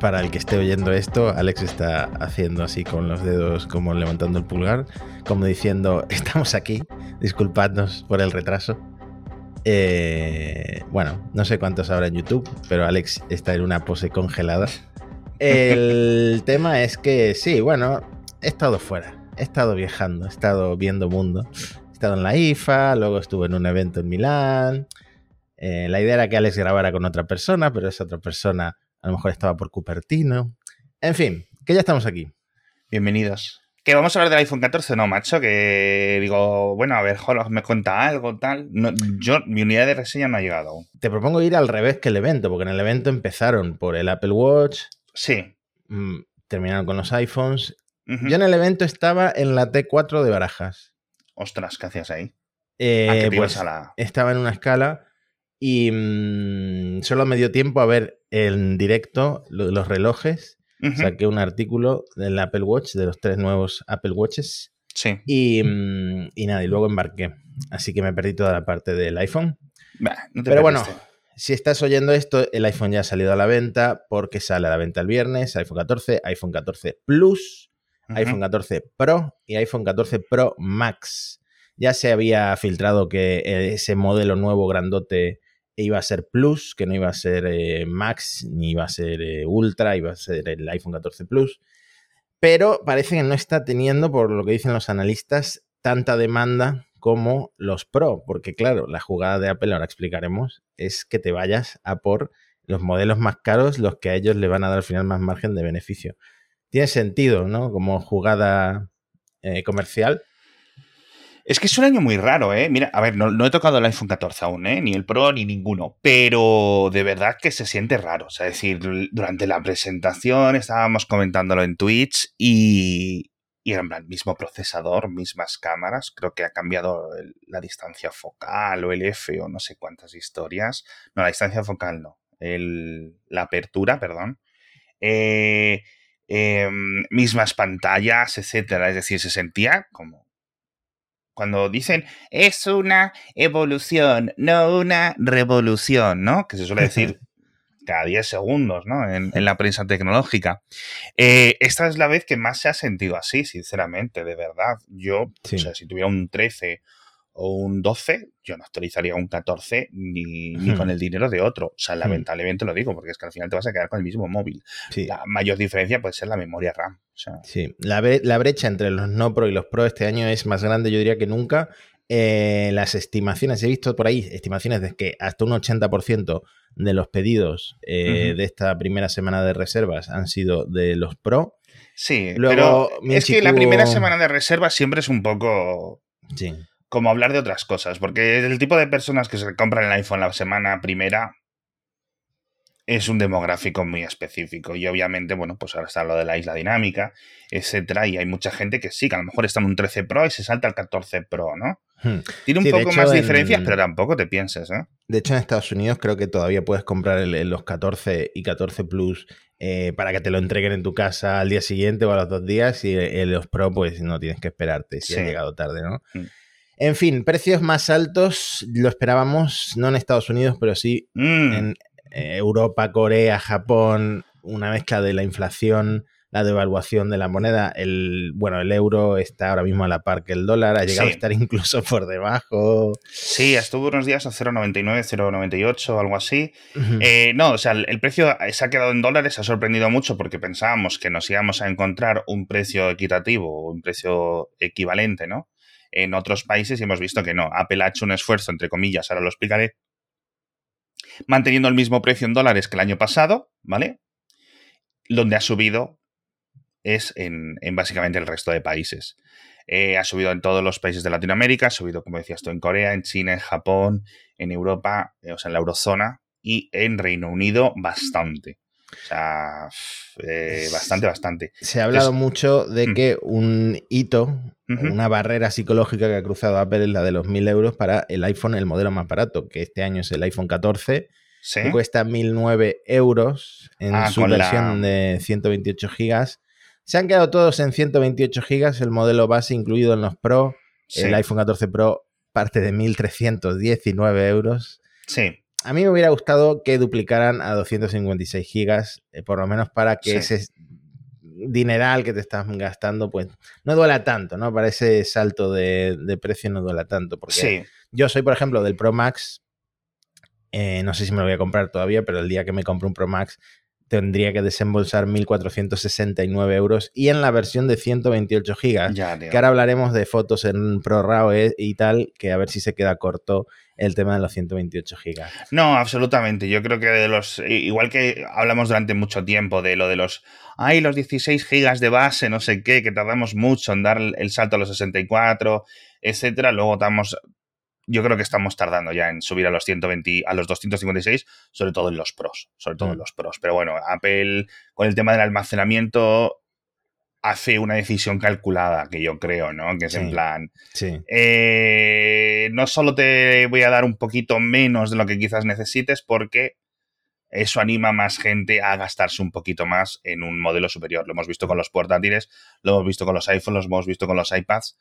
para el que esté oyendo esto, Alex está haciendo así con los dedos, como levantando el pulgar, como diciendo, estamos aquí, disculpadnos por el retraso. Eh, bueno, no sé cuántos habrá en YouTube, pero Alex está en una pose congelada. El tema es que sí, bueno, he estado fuera, he estado viajando, he estado viendo mundo. He estado en la IFA, luego estuve en un evento en Milán. Eh, la idea era que Alex grabara con otra persona, pero esa otra persona a lo mejor estaba por Cupertino. En fin, que ya estamos aquí. Bienvenidos. ¿Que vamos a hablar del iPhone 14? No, macho, que digo, bueno, a ver, Jolos me cuenta algo, tal. yo, mi unidad de reseña no ha llegado. Te propongo ir al revés que el evento, porque en el evento empezaron por el Apple Watch. Sí. Mm, terminaron con los iPhones. Yo en el evento estaba en la T4 de Barajas. Ostras, ¿qué hacías ahí? Eh, pues Estaba en una escala y mm, solo me dio tiempo a ver en directo los relojes. Saqué un artículo del Apple Watch, de los tres nuevos Apple Watches. Sí. Y, mm, y nada, y luego embarqué. Así que me perdí toda la parte del iPhone. no te Pero bueno, si estás oyendo esto, el iPhone ya ha salido a la venta porque sale a la venta el viernes, iPhone 14, iPhone 14 Plus, iPhone 14 Pro y iPhone 14 Pro Max. Ya se había filtrado que ese modelo nuevo grandote iba a ser Plus, que no iba a ser eh, Max, ni iba a ser eh, Ultra, iba a ser el iPhone 14 Plus. Pero parece que no está teniendo, por lo que dicen los analistas, tanta demanda como los Pro, porque claro, la jugada de Apple, ahora explicaremos, es que te vayas a por los modelos más caros, los que a ellos le van a dar al final más margen de beneficio. Tiene sentido, ¿no? Como jugada eh, comercial, es que es un año muy raro, ¿eh? Mira, a ver, no, he tocado el iPhone 14 aún, ¿eh? Ni el Pro ni ninguno. Pero de verdad que se siente raro. O sea, es decir, durante la presentación estábamos comentándolo en Twitch y, y era el mismo procesador, mismas cámaras. Creo que ha cambiado la distancia focal o el F o no sé cuántas historias. No, la distancia focal no. la apertura, perdón. Eh, em, mismas pantallas, etcétera. Es decir, se sentía como cuando dicen es una evolución, no una revolución, ¿no? Que se suele decir cada 10 segundos, ¿no? En, la prensa tecnológica. Eh, esta es la vez que más se ha sentido así, sinceramente, de verdad. Yo, o sea, si tuviera un 13 o un 12, yo no actualizaría un 14 ni, con el dinero de otro. O sea, lamentablemente lo digo, porque es que al final te vas a quedar con el mismo móvil. La mayor diferencia puede ser la memoria RAM. Sí, la, brecha entre los no Pro y los Pro este año es más grande, yo diría que nunca. Eh, las estimaciones, he visto por ahí estimaciones de que hasta un 80% de los pedidos eh, de esta primera semana de reservas han sido de los Pro. Sí, Luego, pero es que la primera semana de reservas siempre es un poco... Sí como hablar de otras cosas, porque el tipo de personas que se compran el iPhone la semana primera es un demográfico muy específico y obviamente, bueno, pues ahora está lo de la isla dinámica, etcétera, y hay mucha gente que sí, que a lo mejor está en un 13 Pro y se salta al 14 Pro, ¿no? Hmm. Tiene un poco más diferencias, pero tampoco te pienses, ¿eh? De hecho, en Estados Unidos creo que todavía puedes comprar los 14 y 14 Plus eh, para que te lo entreguen en tu casa al día siguiente o a los dos días y los Pro pues no tienes que esperarte si ha llegado tarde, ¿no? Hmm. En fin, precios más altos lo esperábamos, no en Estados Unidos, pero sí mm. en eh, Europa, Corea, Japón, una mezcla de la inflación, la devaluación de la moneda. El, bueno, el euro está ahora mismo a la par que el dólar, ha llegado a estar incluso por debajo. Sí, estuvo unos días a 0,99, 0,98, algo así. Eh, no, o sea, el, precio se ha quedado en dólares, ha sorprendido mucho porque pensábamos que nos íbamos a encontrar un precio equitativo, un precio equivalente, ¿no? En otros países y hemos visto que no. Apple ha hecho un esfuerzo, entre comillas, ahora lo explicaré, manteniendo el mismo precio en dólares que el año pasado, ¿vale? Donde ha subido es en, básicamente el resto de países. Eh, ha subido en todos los países de Latinoamérica, ha subido, como decías tú, en Corea, en China, en Japón, en Europa, eh, o sea, en la eurozona y en Reino Unido bastante. O sea, eh, bastante, bastante. Se ha hablado mucho de mm. que un hito, una barrera psicológica que ha cruzado Apple es la de los 1000 euros para el iPhone, el modelo más barato, que este año es el iPhone 14, que cuesta 1009 euros en ah, su versión de 128 gigas. Se han quedado todos en 128 gigas, el modelo base incluido en los Pro, el iPhone 14 Pro parte de 1319 euros. Sí. A mí me hubiera gustado que duplicaran a 256 gigas, eh, por lo menos para que ese dineral que te estás gastando, pues no duela tanto, ¿no? Para ese salto de, precio no duela tanto. Porque yo soy, por ejemplo, del Pro Max. Eh, no sé si me lo voy a comprar todavía, pero el día que me compre un Pro Max tendría que desembolsar 1.469 euros y en la versión de 128 gigas, que ahora hablaremos de fotos en ProRAW eh, y tal, que a ver si se queda corto el tema de los 128 gigas. No, absolutamente. Yo creo que de los, igual que hablamos durante mucho tiempo de lo de los, hay los 16 gigas de base, no sé qué, que tardamos mucho en dar el salto a los 64, etcétera, luego estamos yo creo que estamos tardando ya en subir a los 120, a los 256, sobre todo en los pros, sobre todo en mm. los pros. Pero bueno, Apple con el tema del almacenamiento hace una decisión calculada, que yo creo, ¿no? Que es en plan, sí. Eh, no solo te voy a dar un poquito menos de lo que quizás necesites, porque eso anima a más gente a gastarse un poquito más en un modelo superior. Lo hemos visto con los portátiles, lo hemos visto con los iPhones, lo hemos visto con los iPads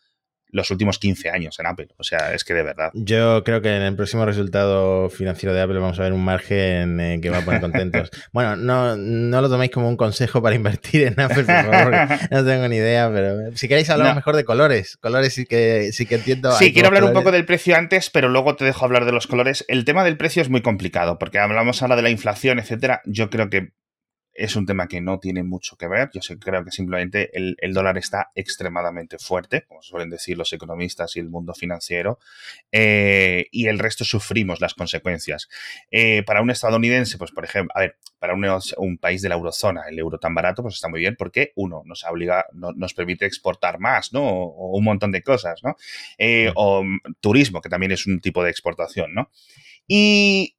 los últimos 15 años en Apple. O sea, es que de verdad. Yo creo que en el próximo resultado financiero de Apple vamos a ver un margen eh, que va a poner contentos. bueno, no, no lo toméis como un consejo para invertir en Apple, por favor. no tengo ni idea, pero si queréis hablar mejor de colores. Colores sí que, sí que entiendo. Sí, quiero hablar un poco del precio antes, pero luego te dejo hablar de los colores. El tema del precio es muy complicado, porque hablamos ahora de la inflación, etcétera. Yo creo que es un tema que no tiene mucho que ver. Yo creo que simplemente el, dólar está extremadamente fuerte, como suelen decir los economistas y el mundo financiero, eh, y el resto sufrimos las consecuencias. Eh, para un estadounidense, pues por ejemplo, a ver, para un, país de la eurozona, el euro tan barato, pues está muy bien porque, uno, nos obliga, nos permite exportar más, ¿no? O, un montón de cosas, ¿no? Eh, o turismo, que también es un tipo de exportación, ¿no? Y,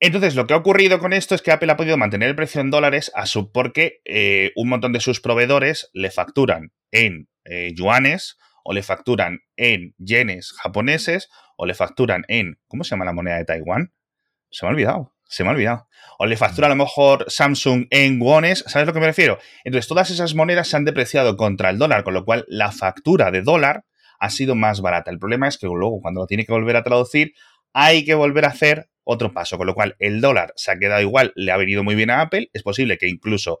entonces, lo que ha ocurrido con esto es que Apple ha podido mantener el precio en dólares a su, porque eh, un montón de sus proveedores le facturan en eh, yuanes o le facturan en yenes japoneses o le facturan en, ¿cómo se llama la moneda de Taiwán? Se me ha olvidado, se me ha olvidado. O le factura a lo mejor Samsung en wones, ¿sabes lo que me refiero? Entonces, todas esas monedas se han depreciado contra el dólar, con lo cual la factura de dólar ha sido más barata. El problema es que luego, cuando lo tiene que volver a traducir, hay que volver a hacer otro paso, con lo cual el dólar se ha quedado igual, le ha venido muy bien a Apple, es posible que incluso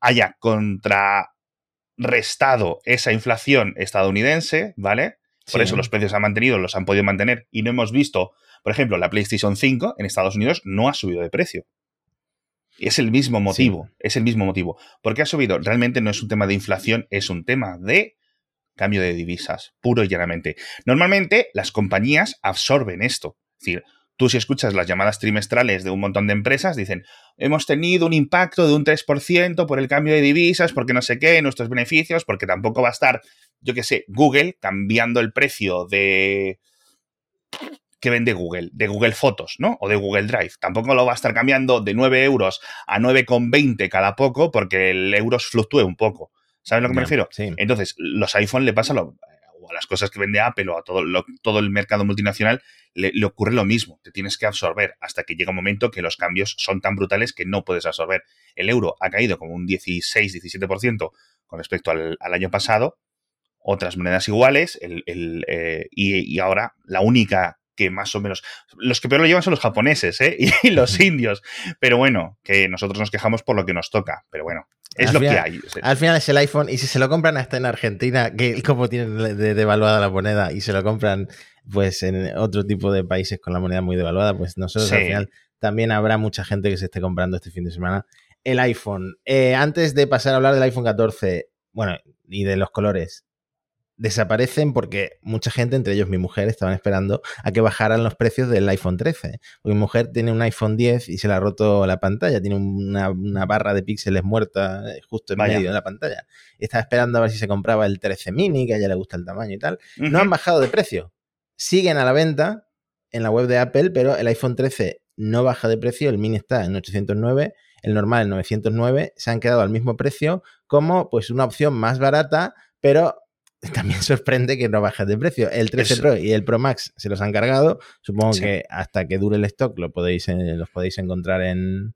haya contrarrestado esa inflación estadounidense, ¿vale? Por eso los precios se han mantenido, los han podido mantener y no hemos visto, por ejemplo, la PlayStation 5 en Estados Unidos no ha subido de precio. Y es el mismo motivo, es el mismo motivo. ¿Por qué ha subido? Realmente no es un tema de inflación, es un tema de cambio de divisas, puro y llanamente. Normalmente las compañías absorben esto. Es decir, Tú si escuchas las llamadas trimestrales de un montón de empresas, dicen, hemos tenido un impacto de un 3% por el cambio de divisas, porque no sé qué, nuestros beneficios, porque tampoco va a estar, yo qué sé, Google cambiando el precio de... que vende Google, de Google Fotos, ¿no? O de Google Drive. Tampoco lo va a estar cambiando de 9 euros a 9,20 cada poco porque el euro fluctúe un poco. ¿Sabes a lo que me refiero? Entonces, los iPhone le pasa lo, o a las cosas que vende Apple o a todo, todo el mercado multinacional, le, ocurre lo mismo. Te tienes que absorber hasta que llega un momento que los cambios son tan brutales que no puedes absorber. El euro ha caído como un 16-17% con respecto al, año pasado. Otras monedas iguales. El, eh, y, ahora la única que más o menos. Los que peor lo llevan son los japoneses ¿eh? y los indios. Pero bueno, que nosotros nos quejamos por lo que nos toca. Pero bueno, es lo que hay. Al final es el iPhone y si se lo compran hasta en Argentina, que como tienen devaluada la moneda y se lo compran pues en otro tipo de países con la moneda muy devaluada, pues nosotros al final también habrá mucha gente que se esté comprando este fin de semana el iPhone. Eh, antes de pasar a hablar del iPhone 14, bueno, y de los colores, desaparecen porque mucha gente, entre ellos mi mujer, estaban esperando a que bajaran los precios del iPhone 13. Porque mi mujer tiene un iPhone 10 y se le ha roto la pantalla, tiene una, barra de píxeles muerta eh, justo en medio de la pantalla. estaba esperando a ver si se compraba el 13 mini, que a ella le gusta el tamaño y tal. No han bajado de precio. Siguen a la venta en la web de Apple, pero el iPhone 13 no baja de precio, el mini está en 809, el normal en 909, se han quedado al mismo precio como pues una opción más barata, pero también sorprende que no baje de precio. El 13 Pro y el Pro Max se los han cargado. Supongo que hasta que dure el stock lo podéis, los podéis encontrar en,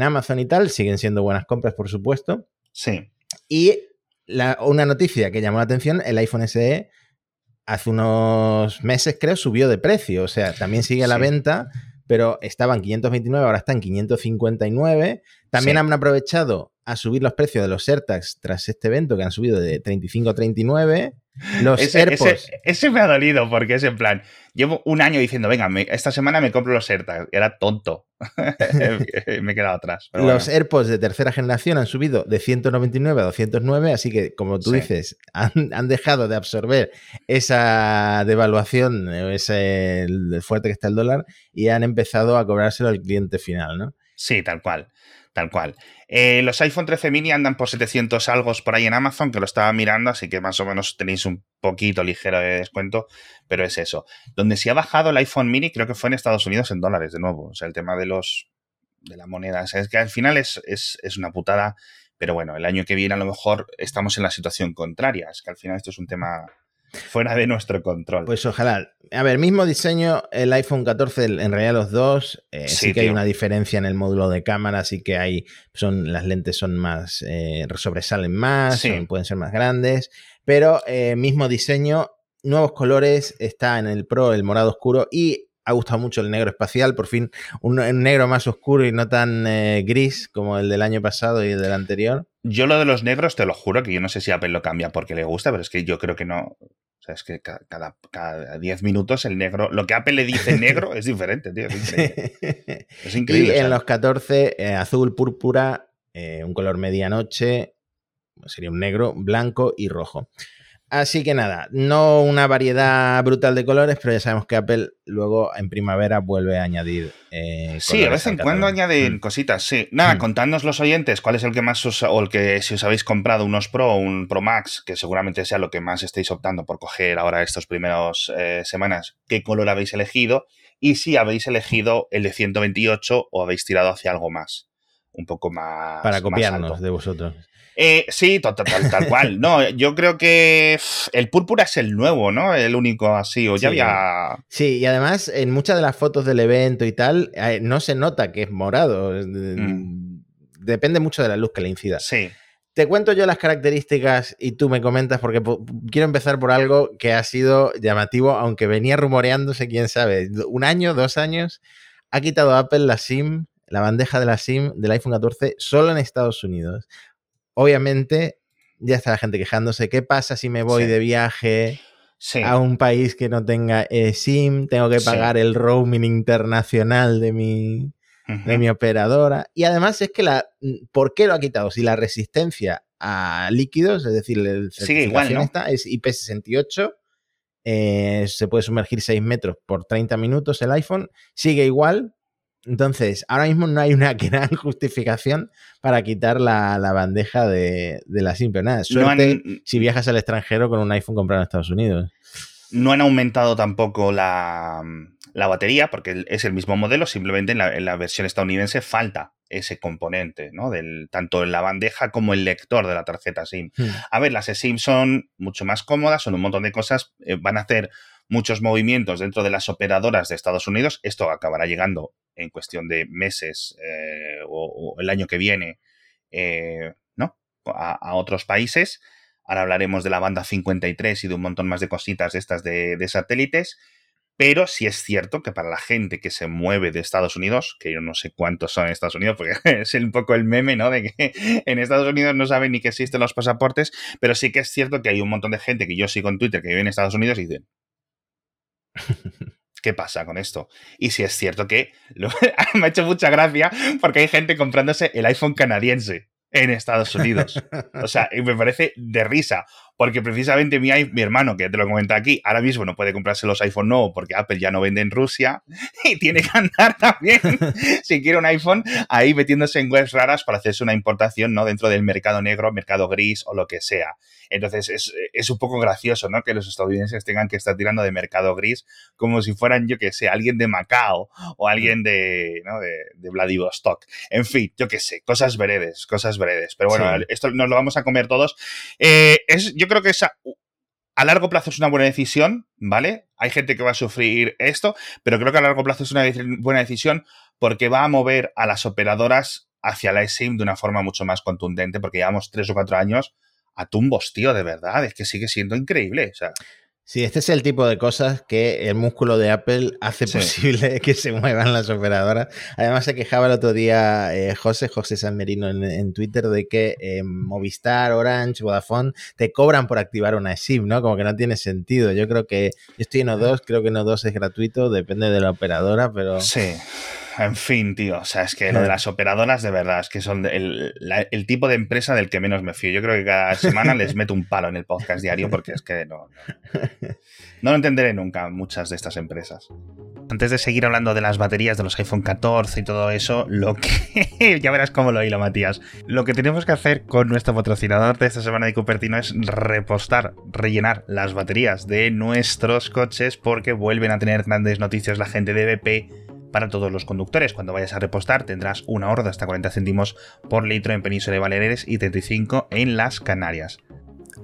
Amazon y tal. Siguen siendo buenas compras, por supuesto. Sí. Y una noticia que llamó la atención, el iPhone SE hace unos meses, creo, subió de precio. O sea, también sigue a la venta, pero estaban 529, ahora están 559. También han aprovechado a subir los precios de los AirTags tras este evento, que han subido de 35 a 39. Los ese, AirPods. Ese, me ha dolido porque es en plan, llevo un año diciendo, venga, esta semana me compro los AirTags. Era tonto. me he quedado atrás. los AirPods de tercera generación han subido de 199 a 209, así que, como tú dices, han, dejado de absorber esa devaluación, ese fuerte que está el dólar, y han empezado a cobrárselo al cliente final, ¿no? Sí, tal cual. Tal cual. Eh, los iPhone 13 mini andan por 700 algo por ahí en Amazon, que lo estaba mirando, así que más o menos tenéis un poquito ligero de descuento, pero es eso. Donde sí ha bajado el iPhone mini, creo que fue en Estados Unidos en dólares, de nuevo. O sea, el tema de los de la moneda. O sea, es que al final es, es, es una putada, pero bueno, el año que viene a lo mejor estamos en la situación contraria. Es que al final esto es un tema fuera de nuestro control. Pues ojalá. A ver, mismo diseño, el iPhone 14, en realidad los dos, eh, sí, que hay una diferencia en el módulo de cámara, sí que hay, son, las lentes son más, eh, sobresalen más, pueden ser más grandes, pero eh, mismo diseño, nuevos colores, está en el Pro el morado oscuro y ha gustado mucho el negro espacial, por fin un, negro más oscuro y no tan gris como el del año pasado y el del anterior. Yo lo de los negros, te lo juro, que yo no sé si Apple lo cambia porque le gusta, pero es que yo creo que no. O sea, es que cada, cada 10 minutos el negro, lo que Apple le dice negro es diferente, tío. Es increíble. y en los 14, eh, azul, púrpura, eh, un color medianoche, sería un negro, blanco y rojo. Así que nada, no una variedad brutal de colores, pero ya sabemos que Apple luego en primavera vuelve a añadir. Eh, sí, de vez en cuando añaden mm. cositas, sí. Nada, mm. contadnos los oyentes cuál es el que más os, o el que si os habéis comprado unos Pro o un Pro Max, que seguramente sea lo que más estéis optando por coger ahora estos primeros eh, semanas, qué color habéis elegido y si habéis elegido el de 128 o habéis tirado hacia algo más, un poco más. Para copiarnos de vosotros. Eh, sí, tal, tal, cual. No, yo creo que el púrpura es el nuevo, ¿no? El único así, o ya había... Sí, y además en muchas de las fotos del evento y tal, eh, no se nota que es morado. Mm. Depende mucho de la luz que le incida. Sí. Te cuento yo las características y tú me comentas porque quiero empezar por algo que ha sido llamativo, aunque venía rumoreándose, quién sabe, un año, dos años. Ha quitado Apple la SIM, la bandeja de la SIM del iPhone 14 solo en Estados Unidos obviamente ya está la gente quejándose, ¿qué pasa si me voy de viaje a un país que no tenga eh, SIM? Tengo que pagar el roaming internacional de mi, de mi operadora. Y además es que la, ¿por qué lo ha quitado? Si la resistencia a líquidos, es decir, el Sigue igual, es IP68, eh, se puede sumergir 6 metros por 30 minutos el iPhone, sigue igual, entonces, ahora mismo no hay una gran justificación para quitar la, bandeja de, la simple. Nada, suerte si viajas al extranjero con un iPhone comprado en Estados Unidos. No han aumentado tampoco la, batería, porque es el mismo modelo, simplemente en la, versión estadounidense falta ese componente, ¿no? Del, tanto en la bandeja como el lector de la tarjeta SIM. Hmm. A ver, las SIM son mucho más cómodas, son un montón de cosas, eh, van a hacer muchos movimientos dentro de las operadoras de Estados Unidos. Esto acabará llegando en cuestión de meses eh, o, el año que viene, eh, ¿no? A, otros países. Ahora hablaremos de la banda 53 y de un montón más de cositas de estas de, satélites. Pero sí es cierto que para la gente que se mueve de Estados Unidos, que yo no sé cuántos son en Estados Unidos, porque es un poco el meme, ¿no? De que en Estados Unidos no saben ni que existen los pasaportes, pero sí que es cierto que hay un montón de gente que yo sigo en Twitter que vive en Estados Unidos y dicen, ¿Qué pasa con esto? Y si es cierto que me ha hecho mucha gracia porque hay gente comprándose el iPhone canadiense en Estados Unidos. O sea, me parece de risa, porque precisamente mi, mi hermano, que te lo comenté aquí, ahora mismo no puede comprarse los iPhone nuevos porque Apple ya no vende en Rusia y tiene que andar también, si quiere un iPhone, ahí metiéndose en webs raras para hacerse una importación, ¿no? Dentro del mercado negro, mercado gris o lo que sea. Entonces es, es, un poco gracioso, ¿no? Que los estadounidenses tengan que estar tirando de mercado gris como si fueran, yo que sé, alguien de Macao o alguien de, ¿no? de, de Vladivostok. En fin, yo que sé, cosas veredes, cosas veredes. Pero bueno, esto nos lo vamos a comer todos. Eh, es, yo creo que esa, a largo plazo es una buena decisión, ¿vale? Hay gente que va a sufrir esto, pero creo que a largo plazo es una buena decisión porque va a mover a las operadoras hacia la eSIM de una forma mucho más contundente, porque llevamos tres o cuatro años a tumbos, tío, de verdad. Es que sigue siendo increíble. O sea. Sí, este es el tipo de cosas que el músculo de Apple hace posible que se muevan las operadoras. Además, se quejaba el otro día eh, José, José San Merino en, Twitter, de que eh, Movistar, Orange, Vodafone te cobran por activar una SIM, ¿no? Como que no tiene sentido. Yo creo que yo estoy en O2, creo que en O2 es gratuito, depende de la operadora, pero. Sí en fin, tío. O sea, es que lo de las operadoras, de verdad, es que son el, tipo de empresa del que menos me fío. Yo creo que cada semana les meto un palo en el podcast diario porque es que no, no, lo entenderé nunca muchas de estas empresas. Antes de seguir hablando de las baterías de los iPhone 14 y todo eso, lo que. ya verás cómo lo hilo, Matías. Lo que tenemos que hacer con nuestro patrocinador de esta semana de Cupertino es repostar, rellenar las baterías de nuestros coches porque vuelven a tener grandes noticias la gente de BP para todos los conductores. Cuando vayas a repostar tendrás un ahorro de hasta 40 céntimos por litro en Península de Baleares y 35 en las Canarias.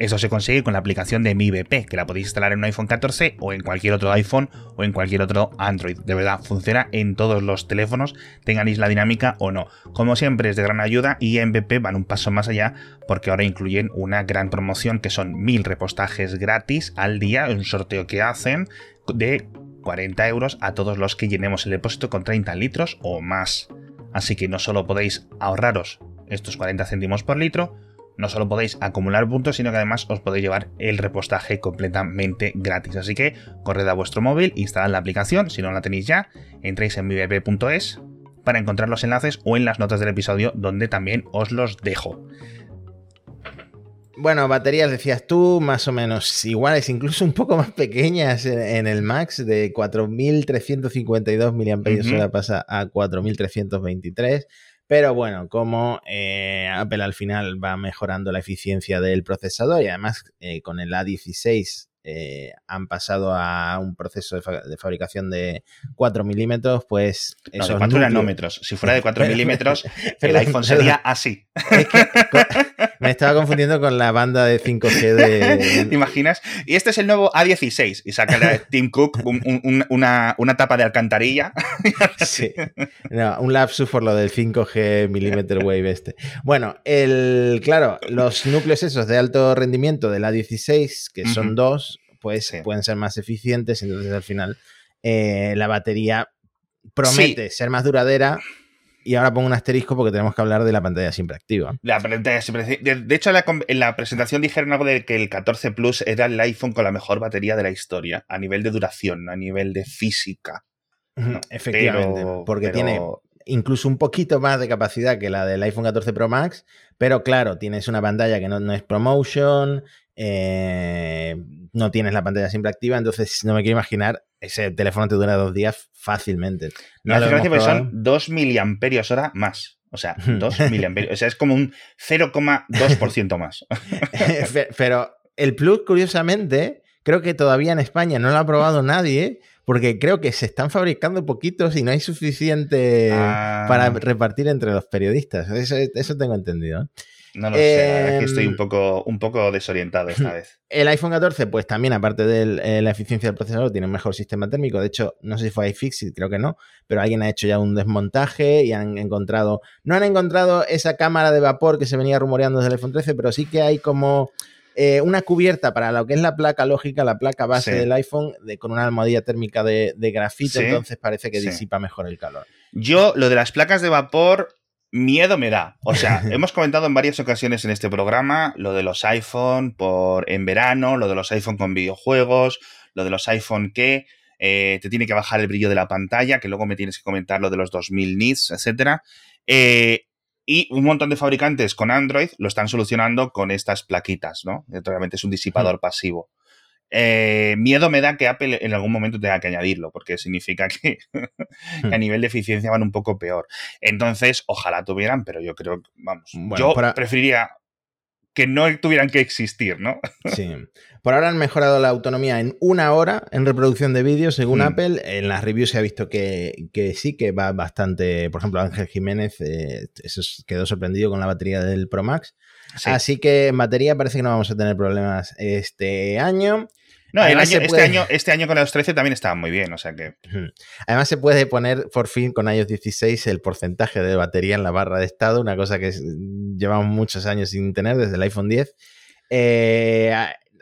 Eso se consigue con la aplicación de Mi BP, que la podéis instalar en un iPhone 14 o en cualquier otro iPhone o en cualquier otro Android. De verdad, funciona en todos los teléfonos, tengan isla dinámica o no. Como siempre, es de gran ayuda y en BP van un paso más allá porque ahora incluyen una gran promoción que son mil repostajes gratis al día, un sorteo que hacen de 40 euros a todos los que llenemos el depósito con 30 litros o más. Así que no solo podéis ahorraros estos 40 céntimos por litro, no solo podéis acumular puntos, sino que además os podéis llevar el repostaje completamente gratis. Así que corred a vuestro móvil, instalad la aplicación, si no la tenéis ya, entréis en vip.es para encontrar los enlaces o en las notas del episodio donde también os los dejo. Bueno, baterías decías tú, más o menos iguales, incluso un poco más pequeñas en, el Max, de 4.352 mAh pasa a 4.323. Pero bueno, como eh, Apple al final va mejorando la eficiencia del procesador y además eh, con el A16 eh, han pasado a un proceso de, fabricación de 4 milímetros, pues... No, de 4 nanómetros. Si fuera de 4 milímetros, el iPhone sería así. me estaba confundiendo con la banda de 5G de... ¿Te imaginas? Y este es el nuevo A16 y saca Tim Cook una, tapa de alcantarilla. sí. un lapsus por lo del 5G millimeter wave este. Bueno, el, claro, los núcleos esos de alto rendimiento del A16, que son dos, pues pueden ser más eficientes, entonces al final eh, la batería promete ser más duradera. Y ahora pongo un asterisco porque tenemos que hablar de la pantalla siempre activa. La pantalla siempre De hecho, en la presentación dijeron algo de que el 14 Plus era el iPhone con la mejor batería de la historia, a nivel de duración, a nivel de física. Efectivamente, porque tiene incluso un poquito más de capacidad que la del iPhone 14 Pro Max, pero claro, tienes una pantalla que no, no es ProMotion, eh, no tienes la pantalla siempre activa, entonces no me quiero imaginar, ese teléfono te dura dos días fácilmente. No la son 2 miliamperios hora más. O sea, 2 miliamperios. O sea, es como un 0,2% más. Pero el Plus, curiosamente, creo que todavía en España no lo ha probado nadie, porque creo que se están fabricando poquitos y no hay suficiente para ah. repartir entre los periodistas. Eso, eso tengo entendido. No lo sé, aquí estoy un em, poco, un poco desorientado esta vez. El iPhone 14, pues también, aparte de eh, la eficiencia del procesador, tiene un mejor sistema térmico. De hecho, no sé si fue iFixit, creo que no, pero alguien ha hecho ya un desmontaje y han encontrado. No han encontrado esa cámara de vapor que se venía rumoreando desde el iPhone 13, pero sí que hay como. Eh, una cubierta para lo que es la placa lógica, la placa base del iPhone, de, con una almohadilla térmica de, grafito, entonces parece que disipa mejor el calor. Yo, lo de las placas de vapor, miedo me da. O sea, hemos comentado en varias ocasiones en este programa lo de los iPhone por en verano, lo de los iPhone con videojuegos, lo de los iPhone que eh, te tiene que bajar el brillo de la pantalla, que luego me tienes que comentar lo de los 2000 nits, etcétera. Eh, y un montón de fabricantes con Android lo están solucionando con estas plaquitas, ¿no? Realmente es un disipador pasivo. Eh, miedo me da que Apple en algún momento tenga que añadirlo, porque significa que, a hmm. nivel de eficiencia van un poco peor. Entonces, ojalá tuvieran, pero yo creo, vamos, yo preferiría que no tuvieran que existir, ¿no? sí. Por ahora han mejorado la autonomía en una hora en reproducción de vídeo, según hmm. Apple. En las reviews se ha visto que, sí, que va bastante. Por ejemplo, Ángel Jiménez eh, eso quedó sorprendido con la batería del Pro Max. Así que en batería parece que no vamos a tener problemas este año. No, este, año, este año con los 13 también estaba muy bien, o sea que. Además, se puede poner por fin con iOS 16 el porcentaje de batería en la barra de estado, una cosa que llevamos muchos años sin tener desde el iPhone 10. Eh,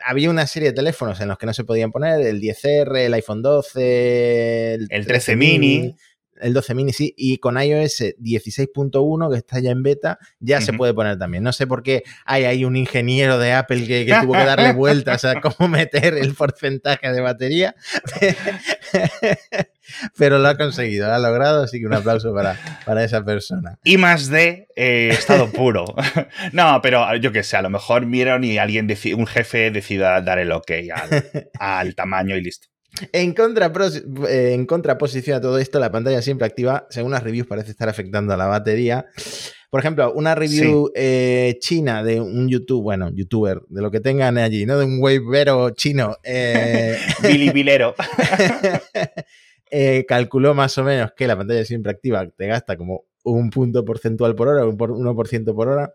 había una serie de teléfonos en los que no se podían poner, el 10R, el iPhone 12, el, 13, mini el 12 mini sí, y con iOS 16.1, que está ya en beta, ya se puede poner también. No sé por qué hay ahí un ingeniero de Apple que, tuvo que darle vueltas a cómo meter el porcentaje de batería, pero lo ha conseguido, lo ha logrado, así que un aplauso para, para esa persona. Y más de eh, estado puro. no, pero yo qué sé, a lo mejor vieron y alguien, un jefe decida dar el ok al tamaño y listo. En, eh, en contraposición a todo esto, la pantalla siempre activa, según las reviews, parece estar afectando a la batería. Por ejemplo, una review eh, china de un YouTube, bueno, youtuber, de lo que tengan allí, ¿no? De un wavero chino. Eh, Bilibilero. eh, calculó más o menos que la pantalla siempre activa te gasta como un punto porcentual por hora, un 1% por hora.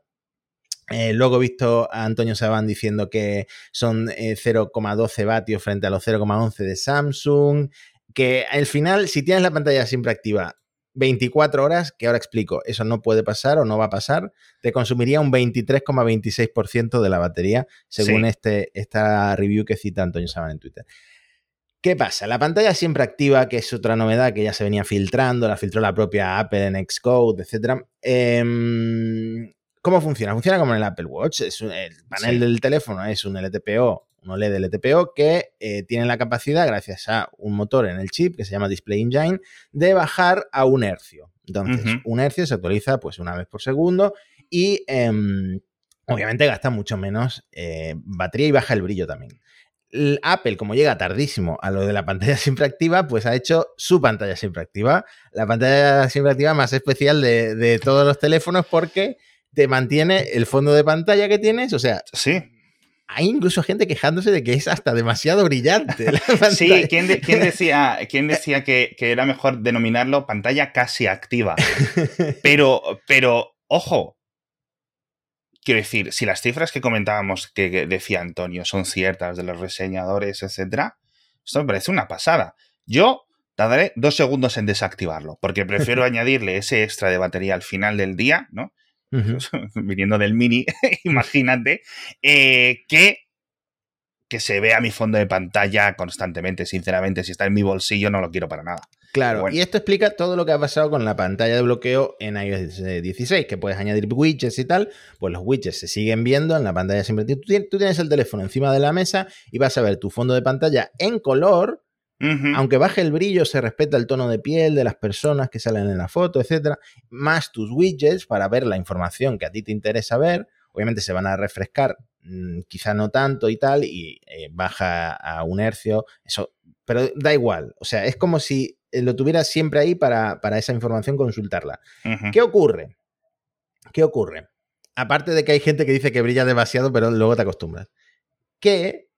Eh, luego he visto a Antonio Sabán diciendo que son 0,12 eh, vatios frente a los 0,11 de Samsung. Que al final, si tienes la pantalla siempre activa 24 horas, que ahora explico, eso no puede pasar o no va a pasar, te consumiría un 23,26% de la batería, según este, esta review que cita Antonio Sabán en Twitter. ¿Qué pasa? La pantalla siempre activa, que es otra novedad que ya se venía filtrando, la filtró la propia Apple en Xcode, etc. ¿Cómo funciona? Funciona como en el Apple Watch. Es el panel del teléfono es un LTPO, un OLED LTPO que eh, tiene la capacidad, gracias a un motor en el chip que se llama Display Engine, de bajar a un hercio. Entonces, un hercio se actualiza pues una vez por segundo y em, obviamente gasta mucho menos eh, batería y baja el brillo también. Apple, como llega tardísimo a lo de la pantalla siempre activa, pues ha hecho su pantalla siempre activa. La pantalla siempre activa más especial de todos los teléfonos porque te mantiene el fondo de pantalla que tienes, o sea, sí. Hay incluso gente quejándose de que es hasta demasiado brillante. sí, ¿quién, decía, ¿quién decía que, era mejor denominarlo pantalla casi activa? Pero, pero, ojo, quiero decir, si las cifras que comentábamos que, decía Antonio son ciertas de los reseñadores, etcétera, esto me parece una pasada. Yo tardaré dos segundos en desactivarlo, porque prefiero añadirle ese extra de batería al final del día, ¿no? viniendo del mini, imagínate, eh, que, que se vea mi fondo de pantalla constantemente, sinceramente, si está en mi bolsillo no lo quiero para nada. Claro, y esto explica todo lo que ha pasado con la pantalla de bloqueo en iOS 16, que puedes añadir widgets y tal, pues los widgets se siguen viendo en la pantalla siempre. Tú tienes el teléfono encima de la mesa y vas a ver tu fondo de pantalla en color aunque baje el brillo, se respeta el tono de piel de las personas que salen en la foto, etcétera, más tus widgets para ver la información que a ti te interesa ver. Obviamente se van a refrescar, mm, quizá no tanto y tal, y eh, baja a un hercio, eso, pero da igual. O sea, es como si eh, lo tuvieras siempre ahí para, esa información consultarla. ¿Qué ocurre? ¿Qué ocurre? Aparte de que hay gente que dice que brilla demasiado, pero luego te acostumbras. Que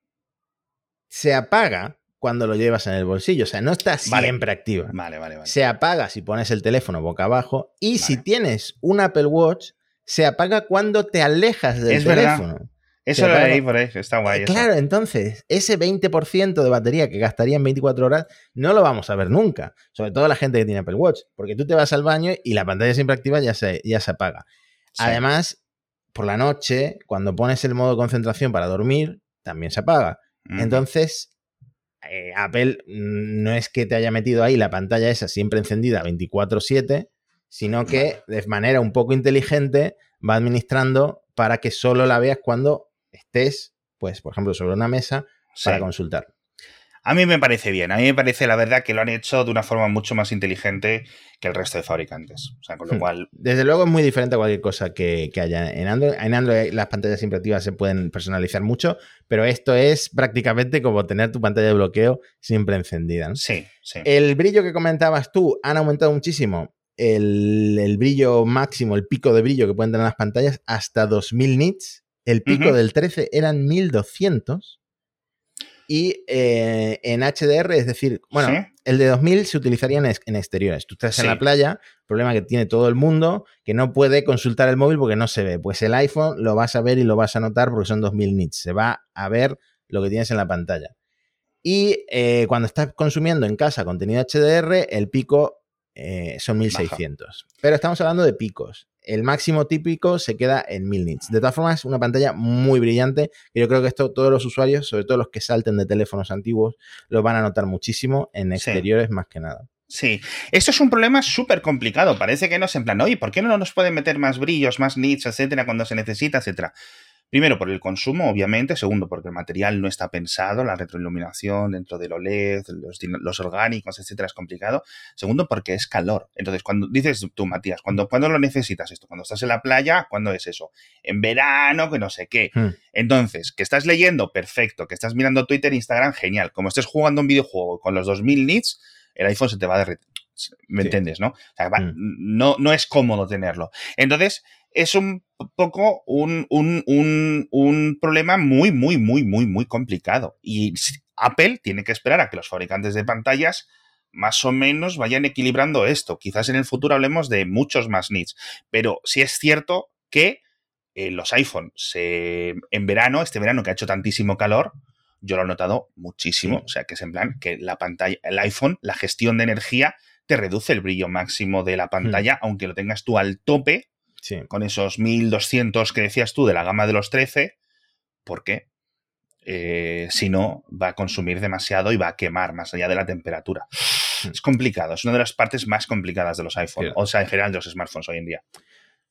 se apaga cuando lo llevas en el bolsillo. O sea, no está siempre activa. Vale, vale, vale. Se apaga si pones el teléfono boca abajo. Y si tienes un Apple Watch, se apaga cuando te alejas del teléfono. Eso lo leí por ahí, está guay. Claro, entonces, ese 20% de batería que gastaría en 24 horas no lo vamos a ver nunca. Sobre todo la gente que tiene Apple Watch. Porque tú te vas al baño y la pantalla siempre activa ya se, ya se apaga. Además, por la noche, cuando pones el modo concentración para dormir, también se apaga. Entonces, eh, Apple no es que te haya metido ahí la pantalla esa siempre encendida 24/7, sino que de manera un poco inteligente va administrando para que solo la veas cuando estés, pues, por ejemplo, sobre una mesa para consultar. A mí me parece bien, a mí me parece la verdad que lo han hecho de una forma mucho más inteligente que el resto de fabricantes. O sea, con lo hmm. cual... Desde luego es muy diferente a cualquier cosa que, haya en Android. En Android las pantallas activas se pueden personalizar mucho, pero esto es prácticamente como tener tu pantalla de bloqueo siempre encendida. Sí, sí. El brillo que comentabas tú han aumentado muchísimo. El, brillo máximo, el pico de brillo que pueden tener las pantallas, hasta 2000 nits. El pico del 13 eran 1200 y eh, en HDR, es decir, bueno, el de 2000 se utilizaría en, exteriores. Tú estás en la playa, problema que tiene todo el mundo, que no puede consultar el móvil porque no se ve. Pues el iPhone lo vas a ver y lo vas a notar porque son 2000 nits. Se va a ver lo que tienes en la pantalla. Y eh, cuando estás consumiendo en casa contenido HDR, el pico eh, son 1600. Pero estamos hablando de picos. El máximo típico se queda en 1000 nits. De todas formas, es una pantalla muy brillante que yo creo que esto todos los usuarios, sobre todo los que salten de teléfonos antiguos, lo van a notar muchísimo en exteriores más que nada. Sí, esto es un problema súper complicado. Parece que no es en plan, oye, ¿por qué no nos pueden meter más brillos, más nits, etcétera, cuando se necesita, etcétera? Primero, por el consumo, obviamente. Segundo, porque el material no está pensado, la retroiluminación dentro del OLED, los, los orgánicos, etcétera, es complicado. Segundo, porque es calor. Entonces, cuando dices tú, Matías, cuando, cuando lo necesitas esto? Cuando estás en la playa, ¿cuándo es eso? En verano, que no sé qué. Hmm. Entonces, que estás leyendo, perfecto. Que estás mirando Twitter, Instagram, genial. Como estés jugando un videojuego con los 2000 nits, el iPhone se te va a derretir. ¿Me entiendes, no? O sea, hmm. no? No es cómodo tenerlo. Entonces, es un poco un, un, problema muy, muy, muy, muy, muy complicado. Y Apple tiene que esperar a que los fabricantes de pantallas más o menos vayan equilibrando esto. Quizás en el futuro hablemos de muchos más nits. Pero sí es cierto que eh, los iPhones en verano, este verano que ha hecho tantísimo calor, yo lo he notado muchísimo. O sea, que es en plan que la pantalla, el iPhone, la gestión de energía, te reduce el brillo máximo de la hmm. pantalla, aunque lo tengas tú al tope con esos 1200 que decías tú de la gama de los 13, porque eh, si no, va a consumir demasiado y va a quemar más allá de la temperatura. Hmm. Es complicado, es una de las partes más complicadas de los iPhones, o sea, en general de los smartphones hoy en día.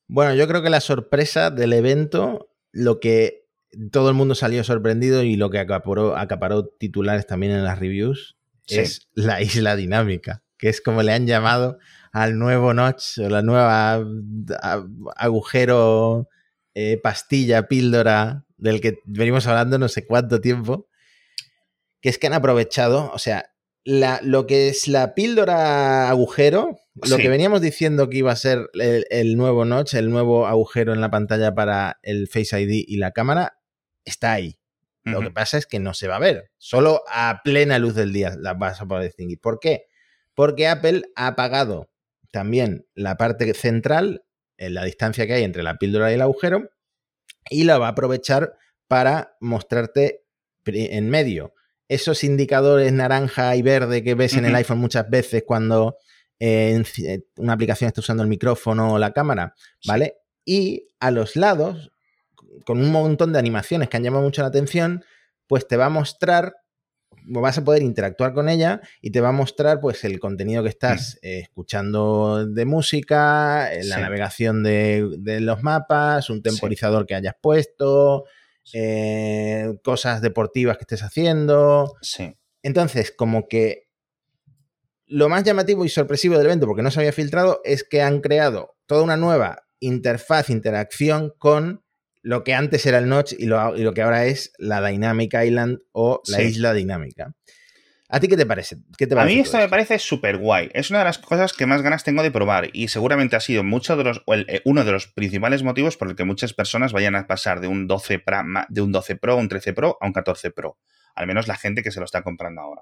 Bueno, yo creo que la sorpresa del evento, lo que todo el mundo salió sorprendido y lo que acaparó, acaparó titulares también en las reviews, es la isla dinámica, que es como le han llamado al nuevo notch o la nueva agujero, eh, pastilla, píldora del que venimos hablando no sé cuánto tiempo, que es que han aprovechado, o sea, lo que es la píldora agujero, lo que veníamos diciendo que iba a ser el, nuevo notch, el nuevo agujero en la pantalla para el Face ID y la cámara, está ahí. Lo que pasa es que no se va a ver. Solo a plena luz del día la vas a poder distinguir. ¿Por qué? Porque Apple ha apagado también la parte central, en la distancia que hay entre la píldora y el agujero, y la va a aprovechar para mostrarte en medio. Esos indicadores naranja y verde que ves en el iPhone muchas veces cuando eh, eh, una aplicación está usando el micrófono o la cámara, ¿vale? Y a los lados, con un montón de animaciones que han llamado mucho la atención, pues te va a mostrar vas a poder interactuar con ella y te va a mostrar pues el contenido que estás mm. eh, escuchando de música, eh, la navegación de, los mapas, un temporizador que hayas puesto, eh, cosas deportivas que estés haciendo. Sí. Entonces, como que lo más llamativo y sorpresivo del evento, porque no se había filtrado, es que han creado toda una nueva interfaz, interacción con lo que antes era el Notch y lo, que ahora es la Dynamic Island o la isla dinámica. ¿A ti qué te parece? a mí esto, me parece súper guay. Es una de las cosas que más ganas tengo de probar y seguramente ha sido mucho de los, eh, uno de los principales motivos por el que muchas personas vayan a pasar de un 12 Pro, de un 12 Pro, un 13 Pro a un 14 Pro. Al menos la gente que se lo está comprando ahora.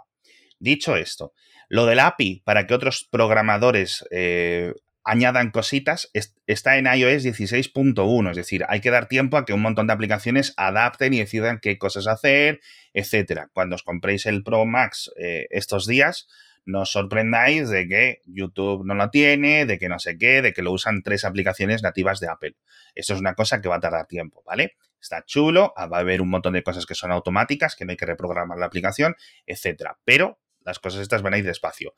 Dicho esto, lo del API para que otros programadores eh, añadan cositas, está en iOS 16.1, es decir, hay que dar tiempo a que un montón de aplicaciones adapten y decidan qué cosas hacer, etcétera. Cuando os compréis el Pro Max eh, estos días, no os sorprendáis de que YouTube no lo tiene, de que no sé qué, de que lo usan tres aplicaciones nativas de Apple. Eso es una cosa que va a tardar tiempo, ¿vale? Está chulo, ah, va a haber un montón de cosas que son automáticas, que no hay que reprogramar la aplicación, etcétera. Pero las cosas estas van a ir despacio.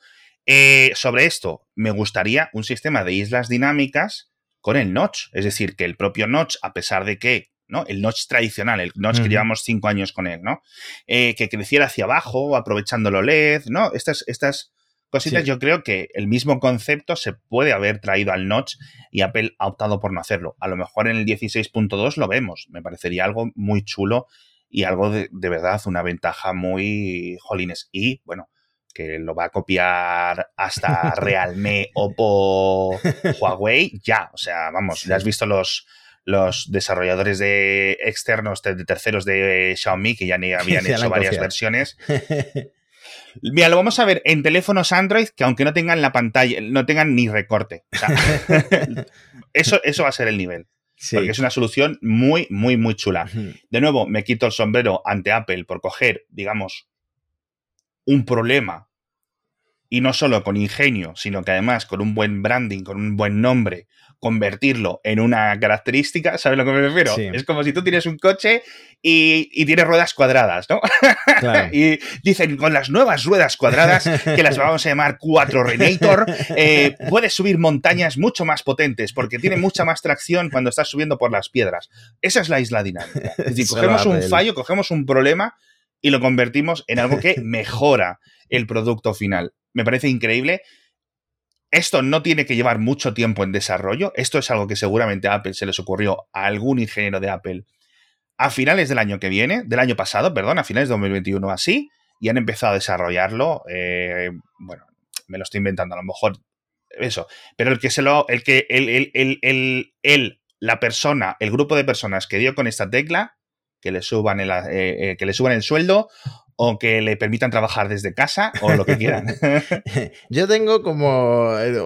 Eh, sobre esto, me gustaría un sistema de islas dinámicas con el notch. Es decir, que el propio notch, a pesar de que, ¿no? El notch tradicional, el notch que llevamos cinco años con él, ¿no? Eh, que creciera hacia abajo, aprovechando el OLED, ¿no? Estas, estas cositas, yo creo que el mismo concepto se puede haber traído al notch y Apple ha optado por no hacerlo. A lo mejor en el 16.2 lo vemos. Me parecería algo muy chulo y algo de, de verdad, una ventaja muy jolines. Y bueno, que lo va a copiar hasta Realme, Oppo, Huawei, ya. O sea, vamos, ya has visto los, los desarrolladores de externos, de, terceros de Xiaomi, que ya ni habían hecho varias versiones. Mira, lo vamos a ver en teléfonos Android que aunque no tengan la pantalla, no tengan ni recorte. eso, eso va a ser el nivel. Porque es una solución muy, muy, muy chula. De nuevo, me quito el sombrero ante Apple por coger, digamos, un problema y no solo con ingenio, sino que además con un buen branding, con un buen nombre, convertirlo en una característica, ¿sabes lo que me refiero? Es como si tú tienes un coche y, y tienes ruedas cuadradas, ¿no? y dicen, con las nuevas ruedas cuadradas, que las vamos a llamar 4 Renator, eh, puedes subir montañas mucho más potentes porque tiene mucha más tracción cuando estás subiendo por las piedras. Esa es la isla dinámica. Es decir, cogemos un fallo, cogemos un problema y lo convertimos en algo que mejora el producto final. Me parece increíble esto no tiene que llevar mucho tiempo en desarrollo. Esto es algo que seguramente a Apple se les ocurrió a algún ingeniero de Apple a finales del año que viene, del año pasado, perdón, a finales de 2021 así, y han empezado a desarrollarlo. Eh, bueno, me lo estoy inventando, a lo mejor eso. Pero el que se lo. El que. El, el, el, la persona, el grupo de personas que dio con esta tecla, que le suban el, eh, eh, que le suban el sueldo o que le permitan trabajar desde casa o lo que quieran. Yo tengo como eh,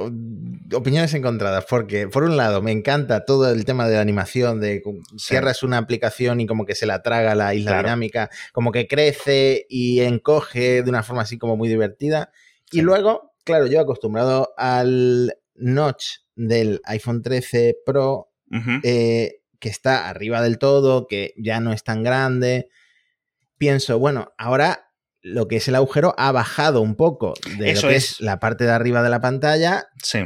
opiniones encontradas porque, por un lado, me encanta todo el tema de la animación, de cierras una aplicación y como que se la traga la isla dinámica, como que crece y encoge de una forma así como muy divertida. Y luego, claro, yo acostumbrado al notch del iPhone 13 Pro, eh, que está arriba del todo, que ya no es tan grande pienso, bueno, ahora lo que es el agujero ha bajado un poco de lo que es. la parte de arriba de la pantalla. Sí.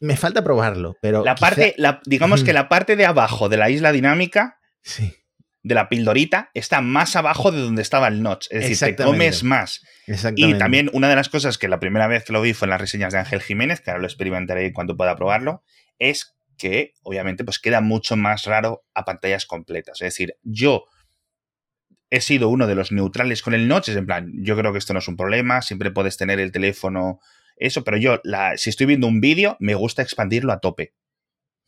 Me falta probarlo, pero. La parte, digamos que la parte de abajo de la isla dinámica. Sí. De la pildorita está más abajo de donde estaba el notch. Es decir, te comes más. Y también una de las cosas que la primera vez que lo vi fue en las reseñas de Ángel Jiménez, que ahora lo experimentaré cuando pueda probarlo, es que obviamente pues queda mucho más raro a pantallas completas. Es decir, yo he sido uno de los neutrales con el notch, es en plan, yo creo que esto no es un problema, siempre puedes tener el teléfono, eso, pero yo, la, si estoy viendo un vídeo, me gusta expandirlo a tope.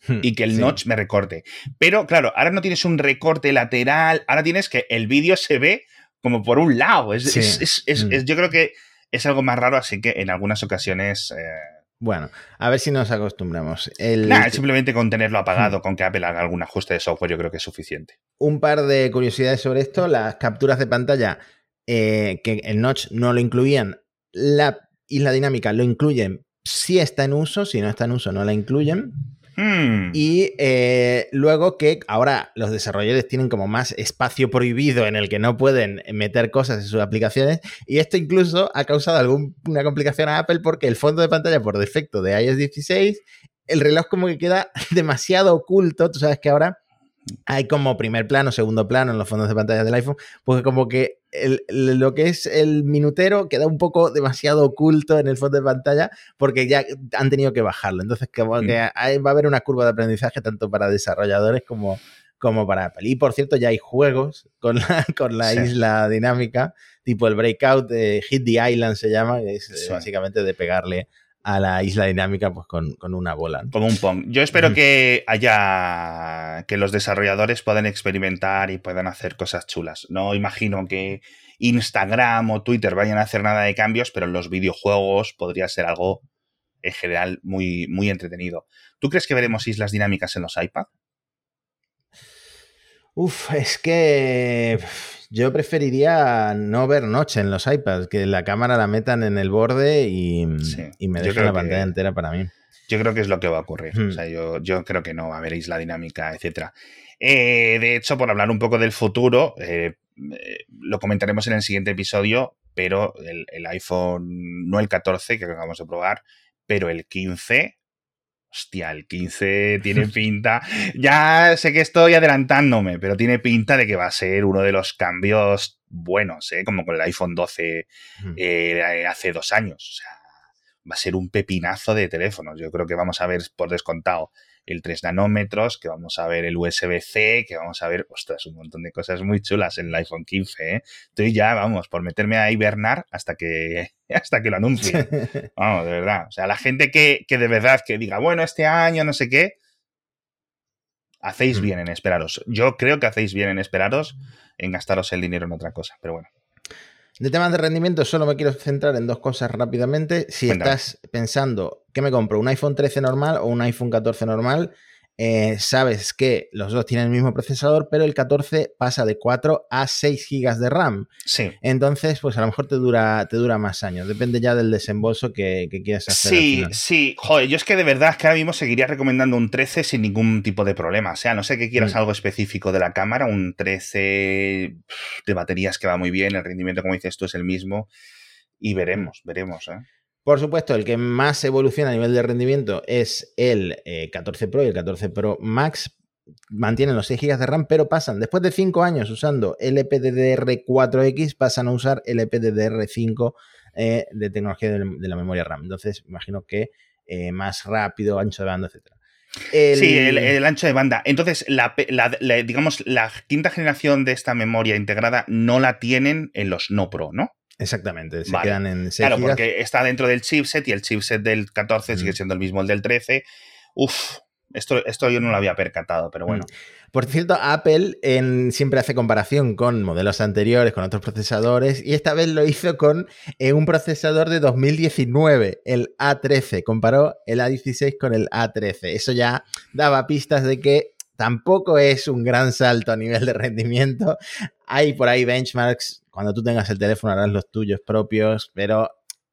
Hmm, y que el notch me recorte. Pero claro, ahora no tienes un recorte lateral, ahora tienes que el vídeo se ve como por un lado. Es, hmm. yo creo que es algo más raro, así que en algunas ocasiones... Eh, bueno, a ver si nos acostumbramos. El... simplemente con tenerlo apagado, con que Apple haga algún ajuste de software, yo creo que es suficiente. Un par de curiosidades sobre esto. Las capturas de pantalla, eh, que el notch no lo incluían, la isla dinámica lo incluyen si está en uso, si no está en uso no la incluyen. Hmm. Y eh, luego que ahora los desarrolladores tienen como más espacio prohibido en el que no pueden meter cosas en sus aplicaciones. Y esto incluso ha causado alguna complicación a Apple porque el fondo de pantalla por defecto de iOS 16, el reloj como que queda demasiado oculto. Tú sabes que ahora hay como primer plano, segundo plano en los fondos de pantalla del iPhone, porque como que lo que es el minutero queda un poco demasiado oculto en el fondo de pantalla porque ya han tenido que bajarlo. Entonces, mm. que va a haber una curva de aprendizaje tanto para desarrolladores como, como para Apple. Y por cierto, ya hay juegos con la, con la isla dinámica, tipo el Breakout de Hit the Island se llama, que es básicamente de pegarle a la isla dinámica pues con, una bola. Como un Pong. Yo espero que haya que los desarrolladores puedan experimentar y puedan hacer cosas chulas. No imagino que Instagram o Twitter vayan a hacer nada de cambios, pero en los videojuegos podría ser algo en general muy, muy entretenido. ¿Tú crees que veremos islas dinámicas en los iPad? Uf, es que yo preferiría no ver noche en los iPads, que la cámara la metan en el borde y, me dejen la pantalla entera para mí. Yo creo que es lo que va a ocurrir. O hmm. sea, yo, creo que no a haber isla dinámica, etc. Eh, de hecho, por hablar un poco del futuro, eh, eh, lo comentaremos en el siguiente episodio, pero el, el, iPhone, no el 14 que acabamos de probar, pero el 15 Hostia, el 15 tiene pinta. Ya sé que estoy adelantándome, pero tiene pinta de que va a ser uno de los cambios buenos, ¿eh? como con el iPhone 12 eh, hace dos años. O sea, va a ser un pepinazo de teléfonos. Yo creo que vamos a ver por descontado el 3 nanómetros, que vamos a ver el USB-C, que vamos a ver, ostras, un montón de cosas muy chulas en el iPhone 15. ¿eh? Estoy ya, vamos, por meterme a hibernar hasta que, hasta que lo anuncie. Vamos, de verdad. O sea, la gente que, que de verdad que diga, bueno, este año, no sé qué, hacéis bien en esperaros. Yo creo que hacéis bien en esperaros en gastaros el dinero en otra cosa, pero bueno. De temas de rendimiento, solo me quiero centrar en dos cosas rápidamente. Si estás pensando, ¿qué me compro? ¿Un iPhone 13 normal o un iPhone 14 normal? Eh, sabes que los dos tienen el mismo procesador, pero el 14 pasa de 4 a 6 GB de RAM. Sí. Entonces, pues a lo mejor te dura, te dura más años. Depende ya del desembolso que, que quieras hacer. Sí, sí. Joder, yo es que de verdad es que ahora mismo seguiría recomendando un 13 sin ningún tipo de problema. O sea, no sé que quieras mm. algo específico de la cámara, un 13 de baterías que va muy bien, el rendimiento, como dices tú, es el mismo. Y veremos, veremos. ¿eh? Por supuesto, el que más evoluciona a nivel de rendimiento es el 14 eh, Pro y el 14 Pro Max. Mantienen los 6 GB de RAM, pero pasan, después de 5 años usando LPDDR4X, pasan a usar LPDDR5 eh, de tecnología de, la memoria RAM. Entonces, imagino que eh, más rápido, ancho de banda, etc. Sí, el, ancho de banda. Entonces, digamos, la quinta generación de esta memoria integrada no la tienen en los no Pro, ¿no? Exactamente, se quedan en 6 Claro, porque está dentro del chipset y el chipset del 14 sigue siendo el mismo el del 13. Uf, esto, esto yo no lo había percatado, pero bueno. Por cierto, Apple en, siempre hace comparación con modelos anteriores, con otros procesadores, y esta vez lo hizo con eh, un procesador de 2019, el A13. Comparó el A16 con el A13. Eso ya daba pistas de que tampoco es un gran salto a nivel de rendimiento. Hay por ahí benchmarks cuando tú tengas el teléfono harás los tuyos propios, pero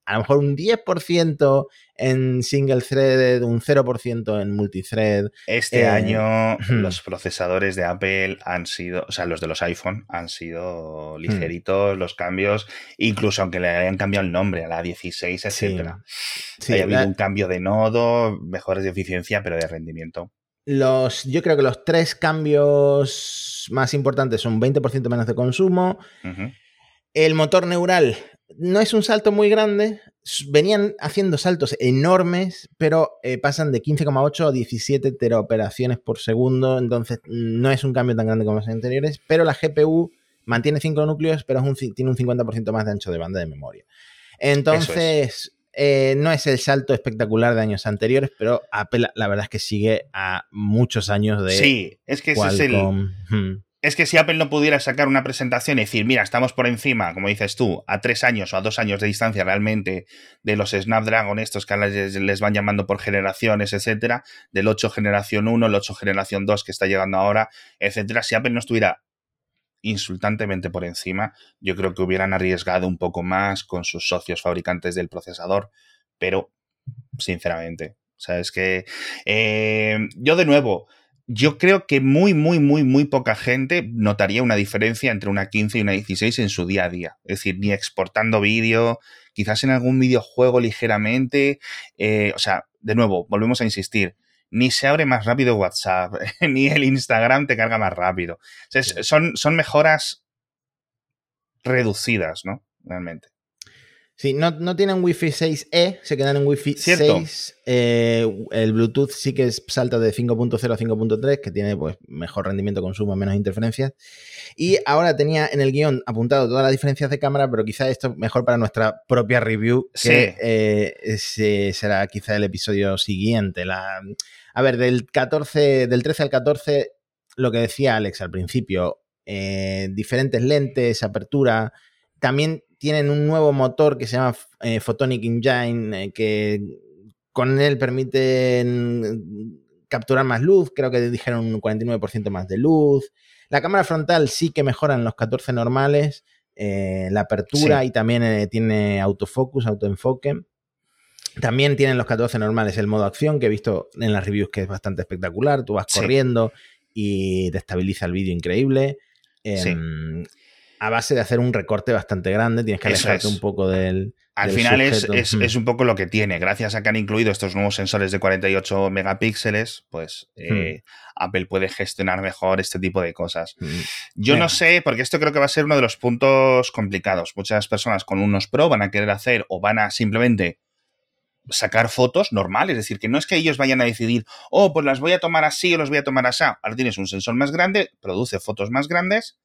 a lo mejor un 10% en single thread, un 0% en multithread. Este eh, año los procesadores de Apple han sido, o sea, los de los iPhone han sido ligeritos los cambios, incluso aunque le hayan cambiado el nombre a la 16, etcétera. Sí, ha habido un cambio de nodo, mejores de eficiencia, pero de rendimiento. Los, yo creo que los tres cambios más importantes son 20% menos de consumo, el motor neural no es un salto muy grande, venían haciendo saltos enormes, pero eh, pasan de 15,8 a 17 teraoperaciones por segundo, entonces no es un cambio tan grande como los anteriores, pero la GPU mantiene 5 núcleos, pero tiene un 50% más de ancho de banda de memoria. Entonces, eh, no es el salto espectacular de años anteriores, pero Apple la verdad es que sigue a muchos años de... Sí, es que ese es el... Hmm. Es que si Apple no pudiera sacar una presentación y decir, mira, estamos por encima, como dices tú, a tres años o a dos años de distancia realmente de los Snapdragon, estos que les, les van llamando por generaciones, etcétera, del 8 generación 1, el 8 generación 2 que está llegando ahora, etcétera, si Apple no estuviera insultantemente por encima, yo creo que hubieran arriesgado un poco más con sus socios fabricantes del procesador, pero sinceramente, o sea, es que eh, yo de nuevo, yo creo que muy, muy, muy, muy poca gente notaría una diferencia entre una 15 y una 16 en su día a día. Es decir, ni exportando vídeo, quizás en algún videojuego ligeramente. Eh, o sea, de nuevo, volvemos a insistir. Ni se abre más rápido WhatsApp, ni el Instagram te carga más rápido. son, son mejoras reducidas, ¿no? Realmente. Sí, no, no tienen Wi-Fi 6E, se quedan en Wi-Fi 6. Eh, el Bluetooth sí que salta de 5.0 a 5.3, que tiene pues, mejor rendimiento, consumo, menos interferencias. Y ahora tenía en el guion apuntado todas las diferencias de cámara, pero quizá esto mejor para nuestra propia review, que eh, será quizá el episodio siguiente. La, a ver, del 14, del 13 al 14, lo que decía Alex al principio, eh, diferentes lentes, apertura. También tienen un nuevo motor que se llama eh, Photonic Engine, eh, que con él permiten capturar más luz, creo que dijeron un 49% más de luz. La cámara frontal sí que mejora en los 14 normales, eh, la apertura y también tiene autofocus, autoenfoque. También tienen los 14 normales el modo acción, que he visto en las reviews que es bastante espectacular. Tú vas corriendo y te estabiliza el vídeo increíble. Em, a base de hacer un recorte bastante grande, tienes que alejarte un poco del. Al final es, mm. es, un poco lo que tiene. Gracias a que han incluido estos nuevos sensores de 48 megapíxeles, pues eh, hmm. Apple puede gestionar mejor este tipo de cosas. Hmm. Yo no sé, porque esto creo que va a ser uno de los puntos complicados. Muchas personas con unos Pro van a querer hacer o van a simplemente sacar fotos normales, es decir, que no es que ellos vayan a decidir, oh, pues las voy a tomar así o las voy a tomar así. Ahora tienes un sensor más grande, produce fotos más grandes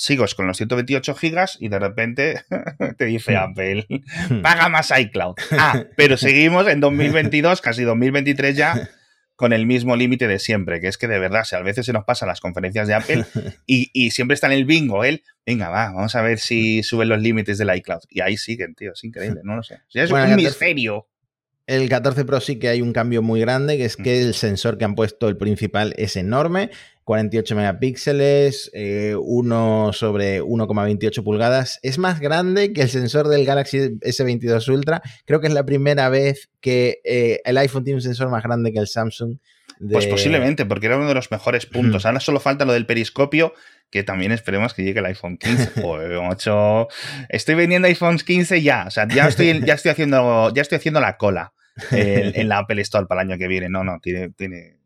sigo con los 128 gigas y de repente te dice hmm. Apple, hmm. paga más iCloud. Ah, pero seguimos en 2022, casi 2023 ya, con el mismo límite de siempre, que es que de verdad, a veces se nos pasan las conferencias de Apple y, siempre está en el bingo él, venga, va, vamos a ver si suben los límites del iCloud. Y ahí siguen, tío, es increíble, no lo sé. es un misterio. El 14 Pro sí que hay un cambio muy grande, que es que el sensor que han puesto, el principal, es enorme. 48 megapíxeles, 1 sobre 1,28 pulgadas. Es más grande que el sensor del Galaxy S22 Ultra. Creo que es la primera vez que eh, el iPhone tiene un sensor más grande que el Samsung. Pues posiblemente, porque era uno de los mejores puntos. Ahora solo falta lo del periscopio, que también esperemos que llegue el iPhone 15 o 8. Estoy vendiendo iPhones 15 ya. O sea, ya estoy, ya estoy haciendo, ya estoy haciendo la cola en, la Apple Store para el año que viene. No, no, tiene, tiene...